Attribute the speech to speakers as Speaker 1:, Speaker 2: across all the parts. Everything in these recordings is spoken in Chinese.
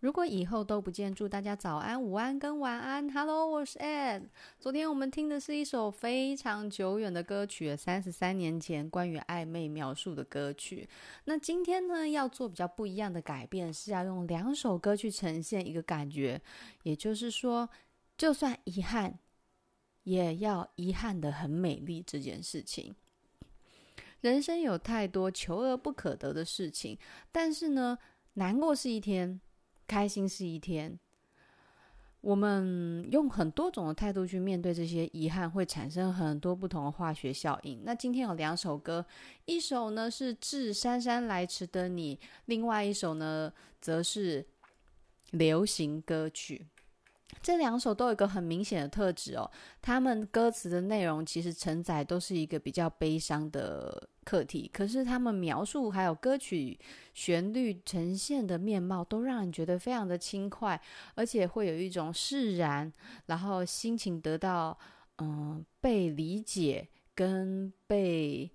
Speaker 1: 如果以后都不见，祝大家早安、午安跟晚安。Hello，我是 Ed。昨天我们听的是一首非常久远的歌曲，三十三年前关于暧昧描述的歌曲。那今天呢，要做比较不一样的改变，是要用两首歌去呈现一个感觉。也就是说，就算遗憾，也要遗憾得很美丽。这件事情，人生有太多求而不可得的事情，但是呢，难过是一天。开心是一天，我们用很多种的态度去面对这些遗憾，会产生很多不同的化学效应。那今天有两首歌，一首呢是《致姗姗来迟的你》，另外一首呢则是流行歌曲。这两首都有一个很明显的特质哦，他们歌词的内容其实承载都是一个比较悲伤的课题，可是他们描述还有歌曲旋律呈现的面貌，都让人觉得非常的轻快，而且会有一种释然，然后心情得到嗯、被理解跟被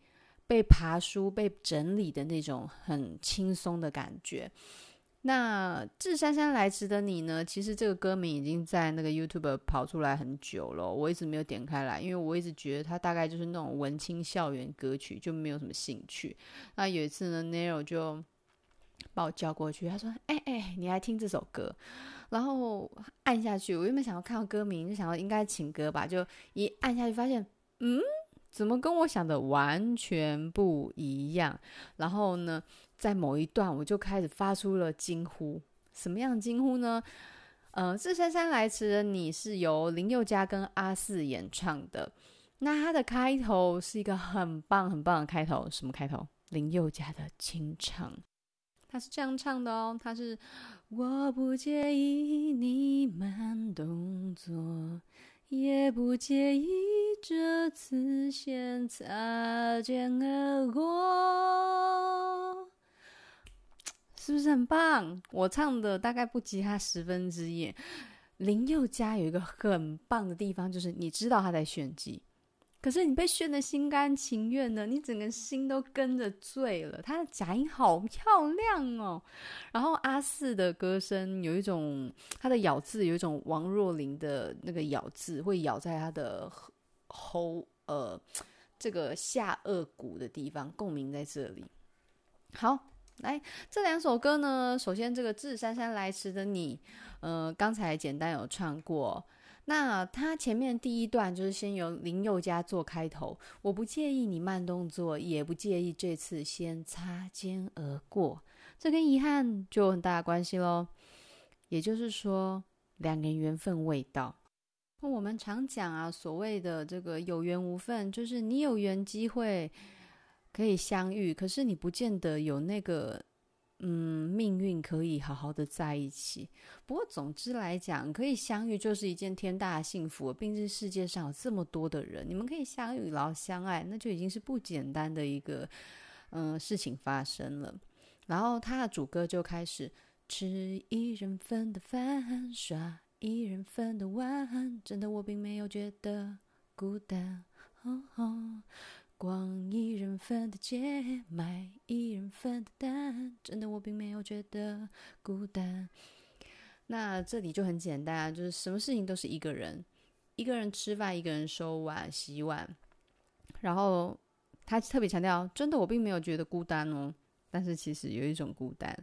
Speaker 1: 被爬梳、被整理的那种很轻松的感觉。那《致姗姗来迟的你》呢？其实这个歌名已经在那个 YouTube 跑出来很久了，我一直没有点开来，因为我一直觉得它大概就是那种文青校园歌曲，就没有什么兴趣。那有一次呢，Nero 就把我叫过去，他说：“哎哎，你来听这首歌。”然后按下去，我原本想要看到歌名，就想要应该情歌吧，就一按下去发现，嗯，怎么跟我想的完全不一样？然后呢，在某一段，我就开始发出了惊呼。什么样的惊呼呢？呃，《致姗姗来迟的你》是由林宥嘉跟阿肆演唱的。那它的开头是一个很棒很棒的开头。什么开头？林宥嘉的清唱。他是这样唱的哦，他是我不介意你慢动作，也不介意这次先擦肩而过。是不是很棒？我唱的大概不及他十分之一。林宥嘉有一个很棒的地方，就是你知道他在炫技，可是你被炫得心甘情愿的，你整个心都跟着醉了。他的假音好漂亮哦，然后阿四的歌声有一种，他的咬字有一种王若琳的那个咬字，会咬在他的喉呃这个下颚骨的地方，共鸣在这里。好。来，这两首歌呢，首先这个《致姗姗来迟的你》，呃，刚才简单有唱过。那它前面第一段就是先由林宥嘉做开头，我不介意你慢动作，也不介意这次先擦肩而过。这跟遗憾就有很大的关系喽。也就是说，两个人缘分未到。那我们常讲啊，所谓的这个有缘无分，就是你有缘机会。可以相遇，可是你不见得有那个嗯命运可以好好的在一起。不过总之来讲，可以相遇就是一件天大的幸福，并且世界上有这么多的人，你们可以相遇然后相爱，那就已经是不简单的一个嗯事情发生了。然后他的主歌就开始吃一人份的饭，刷一人份的碗，真的我并没有觉得孤单。哦哦逛一人份的街，买一人份的单，真的我并没有觉得孤单。那这里就很简单啊，就是什么事情都是一个人，一个人吃饭，一个人收碗、洗碗。然后他特别强调，真的我并没有觉得孤单哦，但是其实有一种孤单。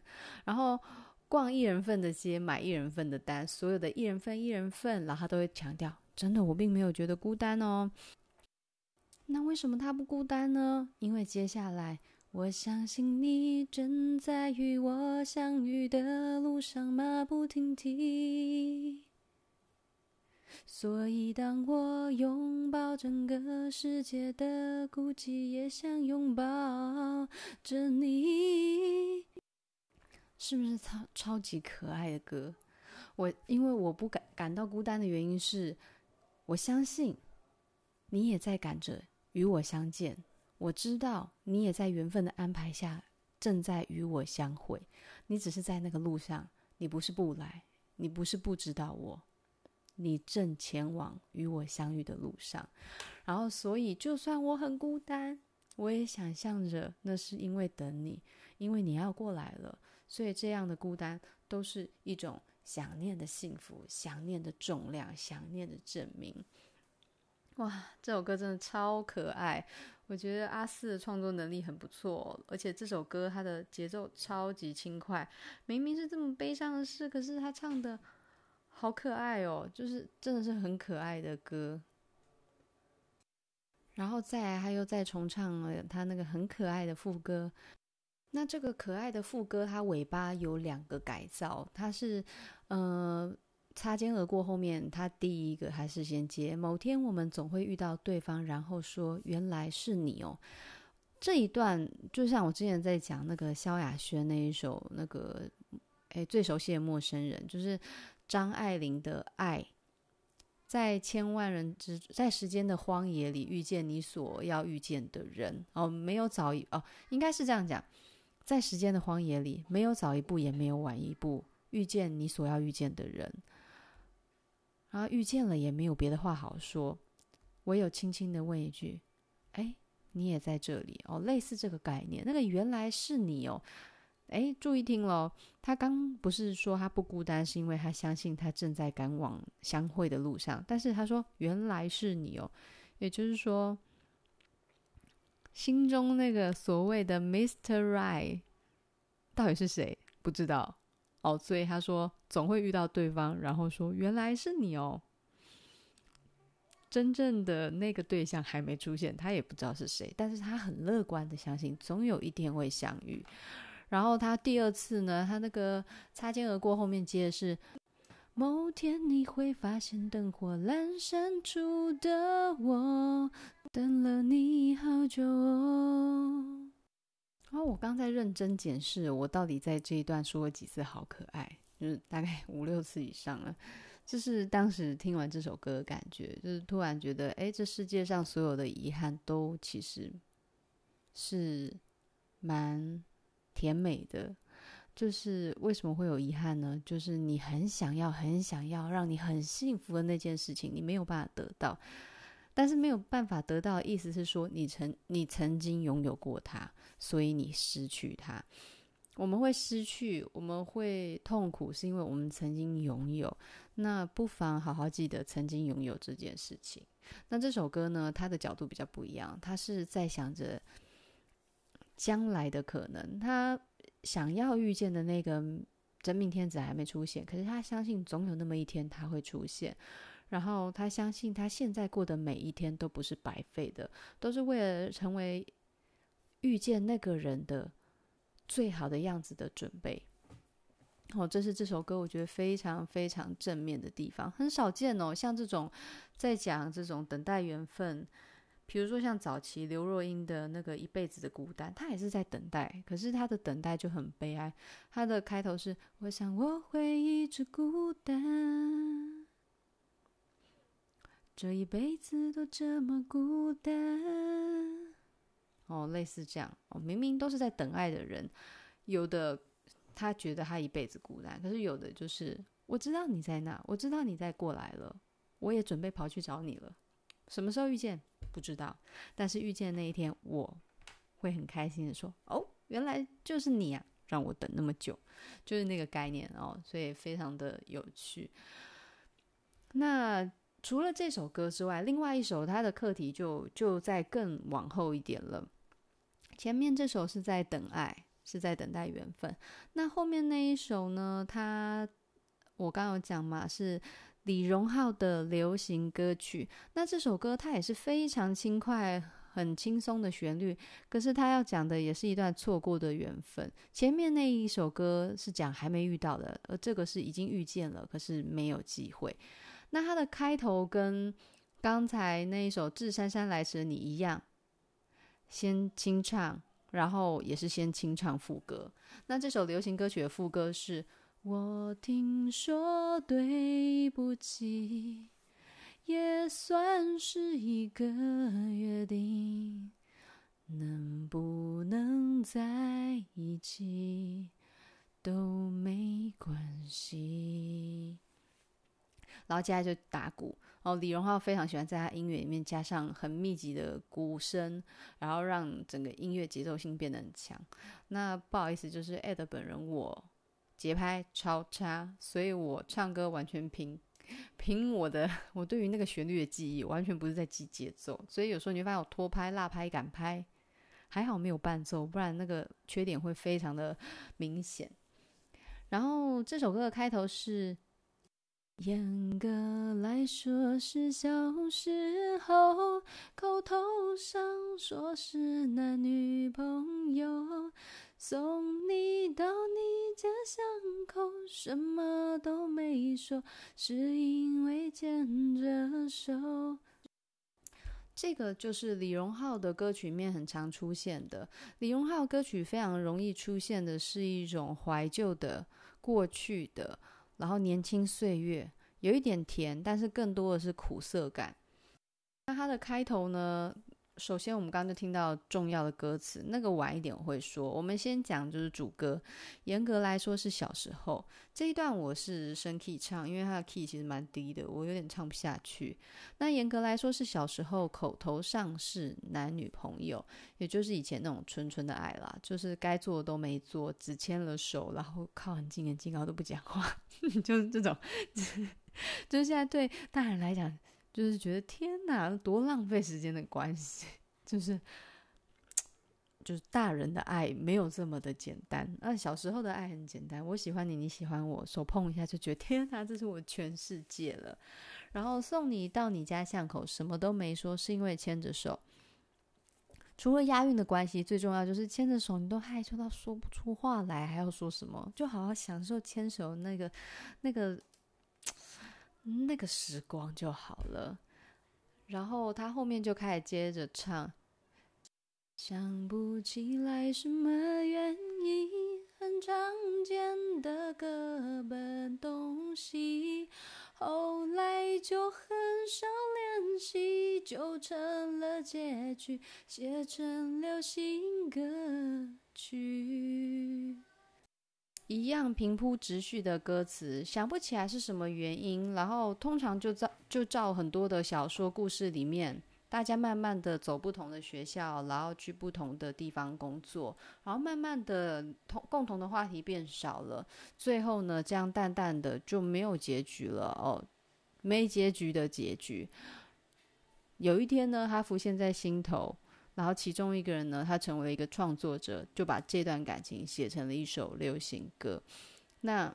Speaker 1: 然后逛一人份的街，买一人份的单，所有的一人份、一人份，然后他都会强调，真的我并没有觉得孤单哦。那为什么他不孤单呢？因为接下来，我相信你正在与我相遇的路上马不停蹄。所以当我拥抱整个世界的孤寂，也想拥抱着你。是不是超超级可爱的歌？我因为我不感感到孤单的原因是，我相信你也在赶着。与我相见，我知道你也在缘分的安排下正在与我相会。你只是在那个路上，你不是不来，你不是不知道我，你正前往与我相遇的路上。然后，所以就算我很孤单，我也想象着那是因为等你，因为你要过来了，所以这样的孤单都是一种想念的幸福、想念的重量、想念的证明。哇，这首歌真的超可爱！我觉得阿肆的创作能力很不错，而且这首歌它的节奏超级轻快，明明是这么悲伤的事，可是他唱的好可爱哦，就是真的是很可爱的歌。然后再来，他又再重唱了他那个很可爱的副歌。那这个可爱的副歌，它尾巴有两个改造，它是呃。擦肩而过后面，他第一个还是先接。某天我们总会遇到对方，然后说原来是你哦。这一段就像我之前在讲那个萧亚轩那一首那个诶最熟悉的陌生人，就是张爱玲的爱，在千万人之在时间的荒野里遇见你所要遇见的人哦，没有早一哦，应该是这样讲，在时间的荒野里没有早一步也没有晚一步遇见你所要遇见的人。然后遇见了也没有别的话好说，唯有轻轻的问一句：“哎，你也在这里哦？”类似这个概念，那个原来是你哦。哎，注意听喽，他刚不是说他不孤单，是因为他相信他正在赶往相会的路上。但是他说原来是你哦，也就是说，心中那个所谓的 Mr. Right 到底是谁？不知道。哦，所以他说总会遇到对方，然后说原来是你哦。真正的那个对象还没出现，他也不知道是谁，但是他很乐观的相信总有一天会相遇。然后他第二次呢，他那个擦肩而过后面接的是某天你会发现灯火阑珊处的我等了你好久哦。然后我刚在认真检视，我到底在这一段说了几次“好可爱”，就是大概五六次以上了。就是当时听完这首歌的感觉，就是突然觉得，哎，这世界上所有的遗憾都其实是蛮甜美的。就是为什么会有遗憾呢？就是你很想要、很想要让你很幸福的那件事情，你没有办法得到。但是没有办法得到意思是说，你曾你曾经拥有过它，所以你失去它。我们会失去，我们会痛苦，是因为我们曾经拥有。那不妨好好记得曾经拥有这件事情。那这首歌呢，它的角度比较不一样，它是在想着将来的可能。他想要遇见的那个真命天子还没出现，可是他相信总有那么一天他会出现。然后他相信，他现在过的每一天都不是白费的，都是为了成为遇见那个人的最好的样子的准备。哦，这是这首歌我觉得非常非常正面的地方，很少见哦。像这种在讲这种等待缘分，比如说像早期刘若英的那个一辈子的孤单，她也是在等待，可是她的等待就很悲哀。她的开头是：我想我会一直孤单。这一辈子都这么孤单，哦，类似这样。哦，明明都是在等爱的人，有的他觉得他一辈子孤单，可是有的就是我知道你在那，我知道你在过来了，我也准备跑去找你了，什么时候遇见不知道，但是遇见那一天，我会很开心的说，哦，原来就是你啊，让我等那么久，就是那个概念哦，所以非常的有趣，那。除了这首歌之外，另外一首它的课题就就在更往后一点了。前面这首是在等爱，是在等待缘分。那后面那一首呢？它我刚有讲嘛，是李荣浩的流行歌曲。那这首歌它也是非常轻快、很轻松的旋律，可是它要讲的也是一段错过的缘分。前面那一首歌是讲还没遇到的，而这个是已经遇见了，可是没有机会。那它的开头跟刚才那一首《致姗姗来迟的你》一样，先清唱，然后也是先清唱副歌。那这首流行歌曲的副歌是：我听说对不起，也算是一个约定，能不能在一起都没关系。然后接下来就打鼓哦，李荣浩非常喜欢在他音乐里面加上很密集的鼓声，然后让整个音乐节奏性变得很强。那不好意思，就是 Ed 本人我节拍超差，所以我唱歌完全凭凭我的 我对于那个旋律的记忆，完全不是在记节奏，所以有时候你会发现我拖拍、落拍、赶拍，还好没有伴奏，不然那个缺点会非常的明显。然后这首歌的开头是。严格来说是小时候，口头上说是男女朋友，送你到你家巷口，什么都没说，是因为牵着手。这个就是李荣浩的歌曲里面很常出现的。李荣浩歌曲非常容易出现的是一种怀旧的、过去的。然后年轻岁月有一点甜，但是更多的是苦涩感。那它的开头呢？首先我们刚刚就听到重要的歌词，那个晚一点我会说。我们先讲就是主歌，严格来说是小时候这一段我是升 key 唱，因为它的 key 其实蛮低的，我有点唱不下去。那严格来说是小时候，口头上是男女朋友，也就是以前那种纯纯的爱啦，就是该做的都没做，只牵了手，然后靠很近很近，然后都不讲话，就是这种，就是现在对大人来讲。就是觉得天哪，多浪费时间的关系，就是就是大人的爱没有这么的简单。那小时候的爱很简单，我喜欢你，你喜欢我，手碰一下就觉得天哪，这是我全世界了。然后送你到你家巷口，什么都没说，是因为牵着手。除了押韵的关系，最重要就是牵着手，你都害羞到说不出话来，还要说什么？就好好享受牵手那个那个。那个时光就好了，然后他后面就开始接着唱，想不起来什么原因，很常见的各奔东西，后来就很少联系，就成了结局，写成流行歌曲。一样平铺直叙的歌词，想不起来是什么原因。然后通常就照就照很多的小说故事里面，大家慢慢的走不同的学校，然后去不同的地方工作，然后慢慢的同共同的话题变少了，最后呢，这样淡淡的就没有结局了哦，没结局的结局。有一天呢，他浮现在心头。然后其中一个人呢，他成为了一个创作者，就把这段感情写成了一首流行歌。那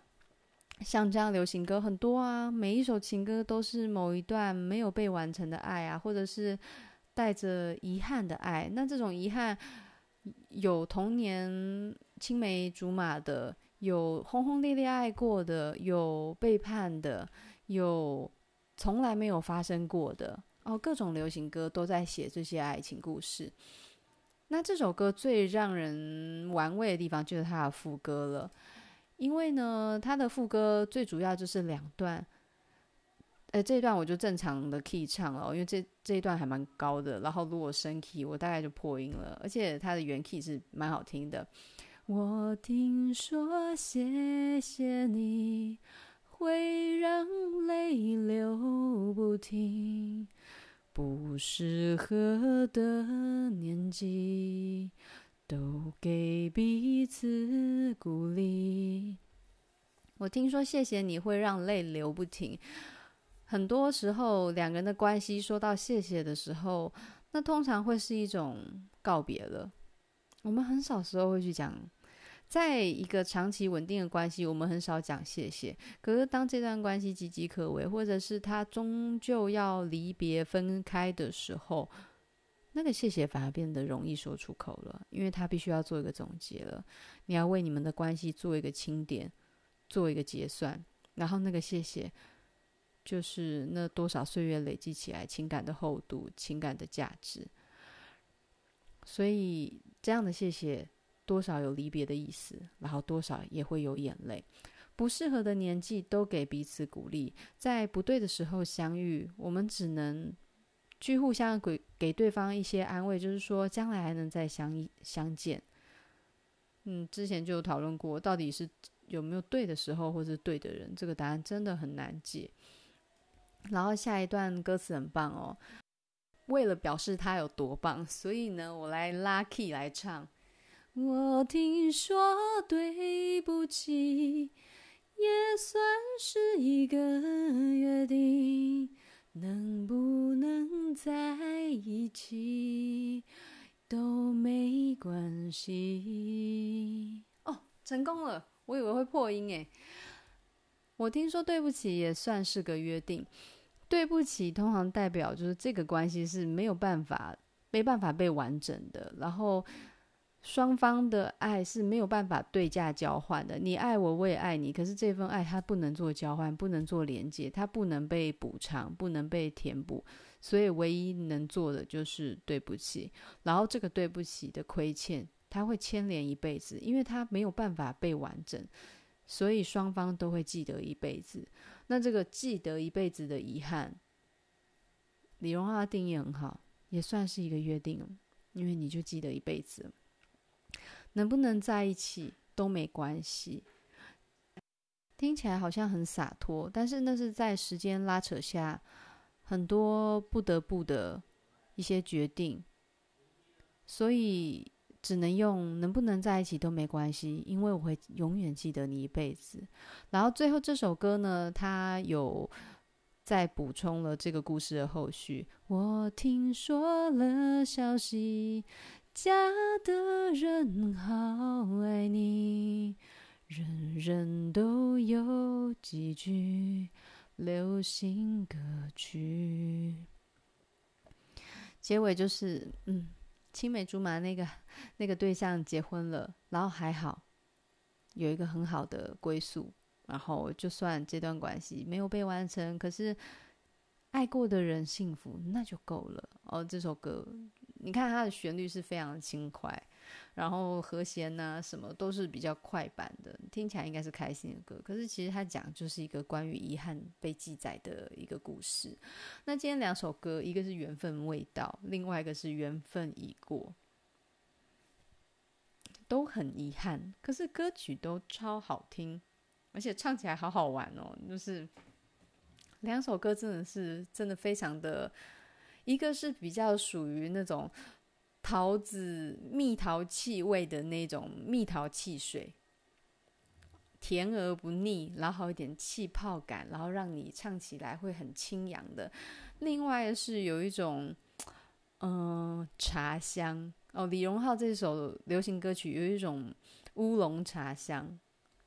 Speaker 1: 像这样流行歌很多啊，每一首情歌都是某一段没有被完成的爱啊，或者是带着遗憾的爱。那这种遗憾有童年青梅竹马的，有轰轰烈烈爱过的，有背叛的，有从来没有发生过的。哦，各种流行歌都在写这些爱情故事。那这首歌最让人玩味的地方就是它的副歌了，因为呢，它的副歌最主要就是两段。呃，这一段我就正常的 key 唱了，因为这这一段还蛮高的。然后如果升 key，我大概就破音了。而且它的原 key 是蛮好听的。我听说谢谢你会让泪流不停。不适合的年纪，都给彼此鼓励。我听说谢谢你会让泪流不停。很多时候，两个人的关系说到谢谢的时候，那通常会是一种告别了。我们很少时候会去讲。在一个长期稳定的关系，我们很少讲谢谢。可是当这段关系岌岌可危，或者是他终究要离别分开的时候，那个谢谢反而变得容易说出口了，因为他必须要做一个总结了。你要为你们的关系做一个清点，做一个结算，然后那个谢谢，就是那多少岁月累积起来情感的厚度、情感的价值。所以这样的谢谢。多少有离别的意思，然后多少也会有眼泪。不适合的年纪都给彼此鼓励，在不对的时候相遇，我们只能去互相给给对方一些安慰，就是说将来还能再相相见。嗯，之前就讨论过，到底是有没有对的时候，或是对的人，这个答案真的很难解。然后下一段歌词很棒哦，为了表示他有多棒，所以呢，我来拉 key 来唱。我听说对不起，也算是一个约定，能不能在一起都没关系。哦，成功了！我以为会破音诶。我听说对不起也算是个约定，对不起通常代表就是这个关系是没有办法、没办法被完整的，然后。双方的爱是没有办法对价交换的，你爱我，我也爱你。可是这份爱它不能做交换，不能做连接，它不能被补偿，不能被填补。所以唯一能做的就是对不起。然后这个对不起的亏欠，它会牵连一辈子，因为它没有办法被完整，所以双方都会记得一辈子。那这个记得一辈子的遗憾，李荣浩的定义很好，也算是一个约定，因为你就记得一辈子。能不能在一起都没关系，听起来好像很洒脱，但是那是在时间拉扯下很多不得不的一些决定，所以只能用能不能在一起都没关系，因为我会永远记得你一辈子。然后最后这首歌呢，它有再补充了这个故事的后续。我听说了消息。家的人好爱你，人人都有几句流行歌曲。结尾就是，嗯，青梅竹马那个那个对象结婚了，然后还好有一个很好的归宿，然后就算这段关系没有被完成，可是爱过的人幸福，那就够了。哦，这首歌。你看它的旋律是非常轻快，然后和弦呐、啊、什么都是比较快板的，听起来应该是开心的歌。可是其实它讲就是一个关于遗憾被记载的一个故事。那今天两首歌，一个是缘分未到，另外一个是缘分已过，都很遗憾。可是歌曲都超好听，而且唱起来好好玩哦。就是两首歌真的是真的非常的。一个是比较属于那种桃子蜜桃气味的那种蜜桃汽水，甜而不腻，然后有点气泡感，然后让你唱起来会很清扬的。另外是有一种嗯、茶香哦，李荣浩这首流行歌曲有一种乌龙茶香，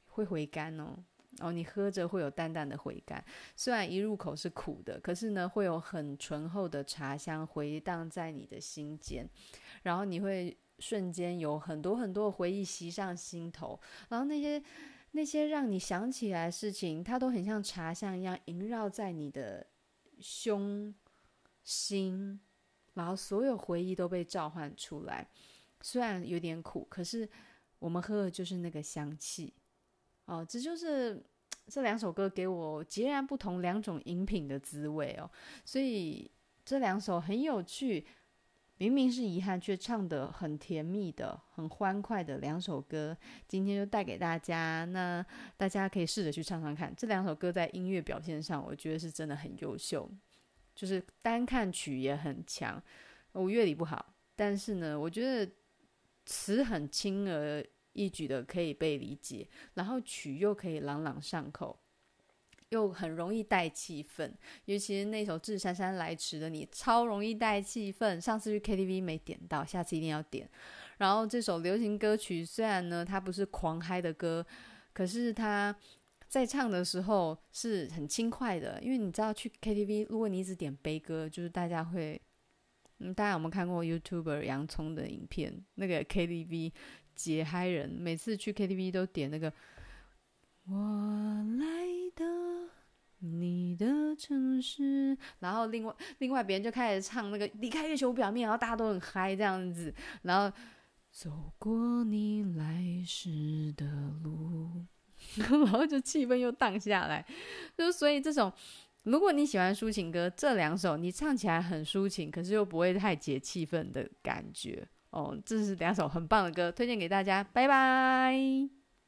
Speaker 1: 会回甘哦。哦，你喝着会有淡淡的回甘，虽然一入口是苦的，可是呢，会有很醇厚的茶香回荡在你的心间，然后你会瞬间有很多很多的回忆袭上心头，然后那些那些让你想起来的事情，它都很像茶香一样萦绕在你的胸心，然后所有回忆都被召唤出来，虽然有点苦，可是我们喝的就是那个香气。哦，这就是这两首歌给我截然不同两种饮品的滋味哦，所以这两首很有趣，明明是遗憾却唱得很甜蜜的、很欢快的两首歌，今天就带给大家。那大家可以试着去唱唱看，这两首歌在音乐表现上，我觉得是真的很优秀，就是单看曲也很强。我乐理不好，但是呢，我觉得词很轻而。一举的可以被理解，然后曲又可以朗朗上口，又很容易带气氛。尤其是那首《致姗姗来迟的你》，超容易带气氛。上次去 KTV 没点到，下次一定要点。然后这首流行歌曲虽然呢，它不是狂嗨的歌，可是它在唱的时候是很轻快的。因为你知道去 KTV，如果你一直点悲歌，就是大家会，嗯，大家有没有看过 YouTuber 洋葱的影片？那个 KTV。解嗨人，每次去 KTV 都点那个。我来到你的城市，然后另外另外别人就开始唱那个离开月球表面，然后大家都很嗨这样子，然后走过你来时的路，然后就气氛又荡下来。就所以这种，如果你喜欢抒情歌，这两首你唱起来很抒情，可是又不会太解气氛的感觉。哦，这是两首很棒的歌，推荐给大家，拜拜。